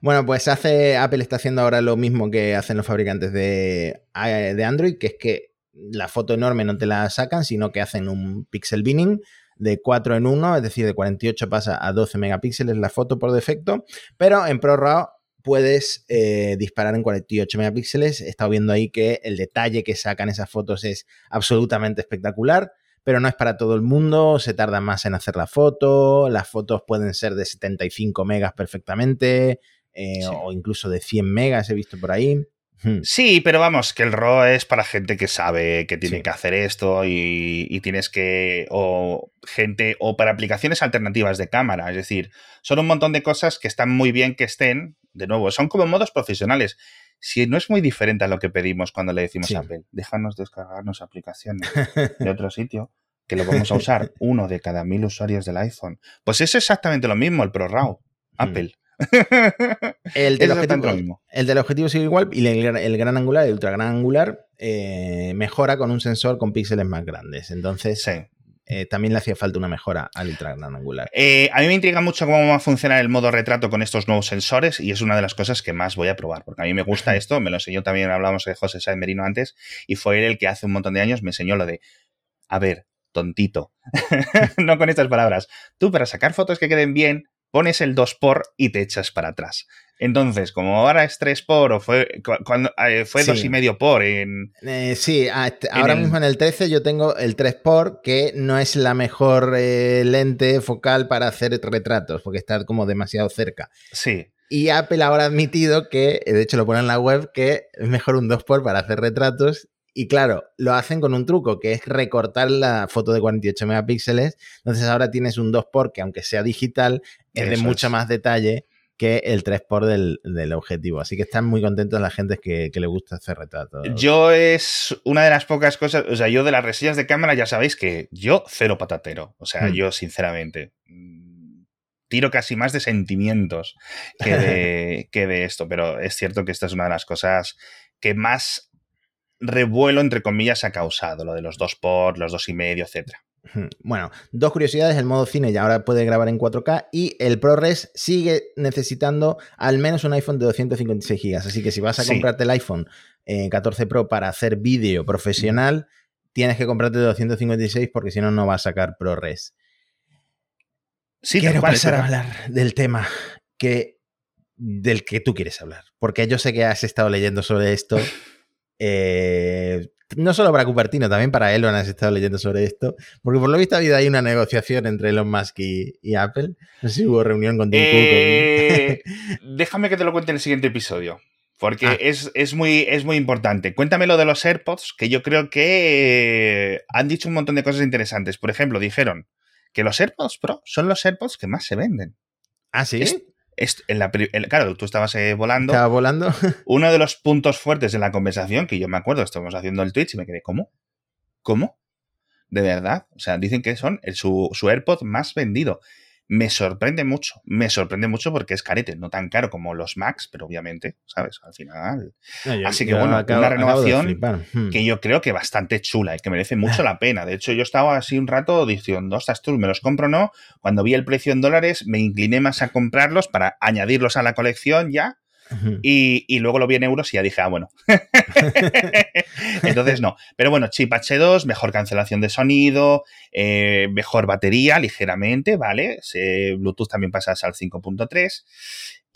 Bueno, pues hace, Apple está haciendo ahora lo mismo que hacen los fabricantes de, eh, de Android, que es que la foto enorme no te la sacan, sino que hacen un pixel binning de 4 en 1, es decir, de 48 pasa a 12 megapíxeles la foto por defecto, pero en ProRAW puedes eh, disparar en 48 megapíxeles. He estado viendo ahí que el detalle que sacan esas fotos es absolutamente espectacular pero no es para todo el mundo, se tarda más en hacer la foto, las fotos pueden ser de 75 megas perfectamente, eh, o incluso de 100 megas, he visto por ahí. Hmm. Sí, pero vamos, que el RAW es para gente que sabe que tiene que hacer esto y, y, tienes que. o gente. o para aplicaciones alternativas de cámara. Es decir, son un montón de cosas que están muy bien que estén. De nuevo, son como modos profesionales si no es muy diferente a lo que pedimos cuando le decimos a Apple, déjanos descargarnos aplicaciones de otro sitio, que lo vamos a usar uno de cada mil usuarios del iPhone. Pues es exactamente lo mismo el ProRAW, mm. Apple. el, del objetivo, el del objetivo sigue igual y el, gran angular, el ultra gran angular, eh, mejora con un sensor con píxeles más grandes. Entonces, sí. Eh, también le hacía falta una mejora al ultra gran angular. Eh, a mí me intriga mucho cómo va a funcionar el modo retrato con estos nuevos sensores y es una de las cosas que más voy a probar, porque a mí me gusta esto, me lo enseñó también, hablábamos de José Sáenz Merino antes, y fue él el que hace un montón de años me enseñó lo de, a ver, tontito, no con estas palabras, tú para sacar fotos que queden bien, pones el 2 por y te echas para atrás. Entonces, como ahora es 3 por o fue cuando eh, fue y medio por en eh, sí, ahora mismo en el 13 yo tengo el 3 por que no es la mejor eh, lente focal para hacer retratos porque está como demasiado cerca. Sí. Y Apple ahora ha admitido que, de hecho lo pone en la web, que es mejor un 2 por para hacer retratos y claro, lo hacen con un truco, que es recortar la foto de 48 megapíxeles. Entonces ahora tienes un 2x que aunque sea digital, es de mucho más detalle que el 3x del, del, objetivo. Así que están muy contentos la gente que, que le gusta hacer retratos. Yo es una de las pocas cosas, o sea, yo de las resillas de cámara ya sabéis que yo cero patatero. O sea, hmm. yo sinceramente mm, tiro casi más de sentimientos que de, que de esto, pero es cierto que esta es una de las cosas que más revuelo, entre comillas, ha causado, lo de los dos por, los dos y medio, etcétera. Bueno, dos curiosidades, el modo cine ya ahora puede grabar en 4K y el ProRes sigue necesitando al menos un iPhone de 256 GB, así que si vas a comprarte el iPhone 14 eh, Pro para hacer vídeo profesional, tienes que comprarte de 256 porque si no, no va a sacar ProRes. Sí, Quiero pasar a hablar del tema que, del que tú quieres hablar, porque yo sé que has estado leyendo sobre esto Eh, no solo para Cupertino, también para Elon has estado leyendo sobre esto, porque por lo visto ha habido ahí una negociación entre Elon Musk y, Apple. No sé si hubo reunión con Tim eh, déjame que te lo cuente en el siguiente episodio. Porque ah. es, muy, es muy importante. Cuéntame lo de los AirPods, que yo creo que han dicho un montón de cosas interesantes. Por ejemplo, dijeron que los AirPods Pro son los AirPods que más se venden. Ah, sí en la, claro, tú estabas eh, volando. Estaba volando. uno de los puntos fuertes de la conversación, que yo me acuerdo, estábamos haciendo el Twitch y me quedé, ¿cómo? ¿Cómo? ¿De verdad? O sea, dicen que son el, su, su AirPod más vendido me sorprende mucho, me sorprende mucho porque es carete, no tan caro como los Max, pero obviamente, ¿sabes? Al final. Así que bueno, una renovación hmm. que yo creo que bastante chula y que merece mucho la pena. De hecho, yo estaba así un rato diciendo, ostras, tú, ¿me los compro o no? Cuando vi el precio en dólares, me incliné más a comprarlos para añadirlos a la colección ya y, luego lo vi en euros y ya dije, ah, bueno. Entonces no. Pero bueno, chip H2, mejor cancelación de sonido, eh, mejor batería ligeramente, ¿vale? Bluetooth también pasas al 5.3.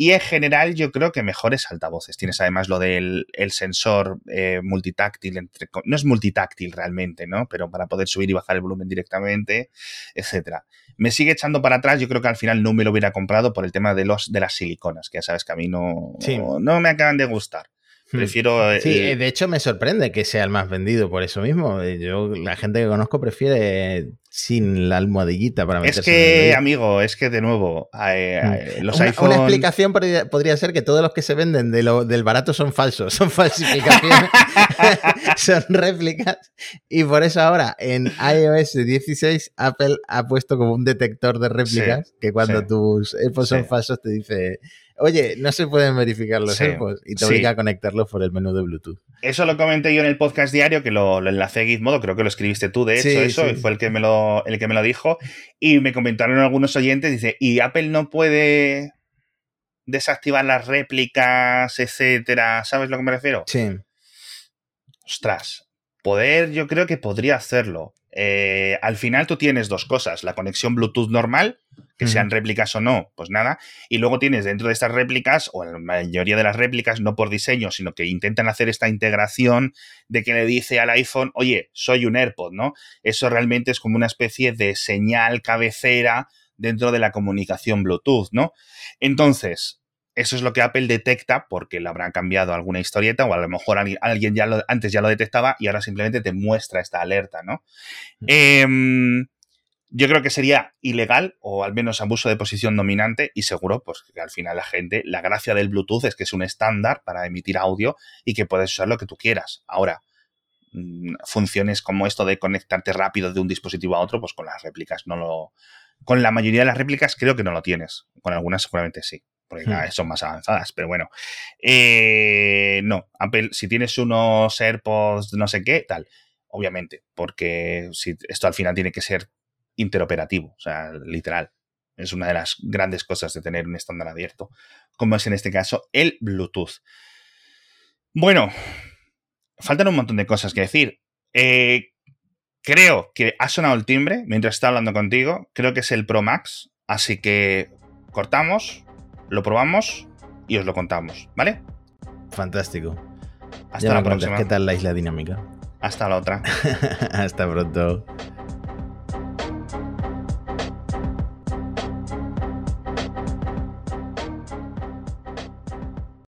Y en general yo creo que mejores altavoces. Tienes además lo del el sensor eh, multitáctil, entre, no es multitáctil realmente, ¿no? Pero para poder subir y bajar el volumen directamente, etcétera. Me sigue echando para atrás, yo creo que al final no me lo hubiera comprado por el tema de, los, de las siliconas, que ya sabes que a mí no, no, me acaban de gustar. Hmm. Prefiero. Sí, de hecho me sorprende que sea el más vendido por eso mismo. Yo, la gente que conozco prefiere sin la almohadillita para meterse Es que, amigo, es que de nuevo, eh, mm. eh, los una, una, explicación podría, ser que todos los que se venden de lo, del barato son falsos, son falsificaciones, son réplicas. Y por eso ahora en iOS 16 Apple ha puesto como un detector de réplicas que cuando tus AirPods son falsos te dice oye, no se pueden verificar los AirPods y te obliga a conectarlos por el menú de Bluetooth. Eso lo comenté yo en el podcast diario, que lo, enlacé a Gizmodo, creo que lo escribiste tú, de hecho, eso, y fue el que, me lo, el que me lo dijo. Y me comentaron algunos oyentes, dice, ¿y Apple no puede desactivar las réplicas, etcétera? ¿Sabes a lo que me refiero? Sí. Ostras, poder, yo creo que podría hacerlo. Eh, al final tú tienes dos cosas, la conexión Bluetooth normal, que sean réplicas o no, pues nada, y luego tienes dentro de estas réplicas, o la mayoría de las réplicas, no por diseño, sino que intentan hacer esta integración de que le dice al iPhone, oye, soy un AirPod, ¿no? Eso realmente es como una especie de señal cabecera dentro de la comunicación Bluetooth, ¿no? Entonces, eso es lo que Apple detecta porque le habrán cambiado alguna historieta o a lo mejor alguien ya lo, antes ya lo detectaba y ahora simplemente te muestra esta alerta, ¿no? Em, yo creo que sería ilegal o al menos abuso de posición dominante y seguro pues que al final la gente, la gracia del Bluetooth es que es un estándar para emitir audio y que puedes usar lo que tú quieras. Ahora, mm, funciones como esto de conectarte rápido de un dispositivo a otro, pues con las réplicas no lo... Con la mayoría de las réplicas creo que no lo tienes. Con algunas seguramente sí porque hmm. son más avanzadas, pero bueno. Eh, no, Apple, si tienes unos AirPods, no sé qué, tal, obviamente, porque si, esto al final tiene que ser interoperativo, o sea, literal. Es una de las grandes cosas de tener un estándar abierto, como es en este caso el Bluetooth. Bueno, faltan un montón de cosas que decir. Eh, creo que ha sonado el timbre mientras está hablando contigo. Creo que es el Pro Max. Así que cortamos, lo probamos y os lo contamos, ¿vale? Fantástico. Hasta la próxima. ¿Qué tal la isla dinámica? Hasta la otra. Hasta pronto.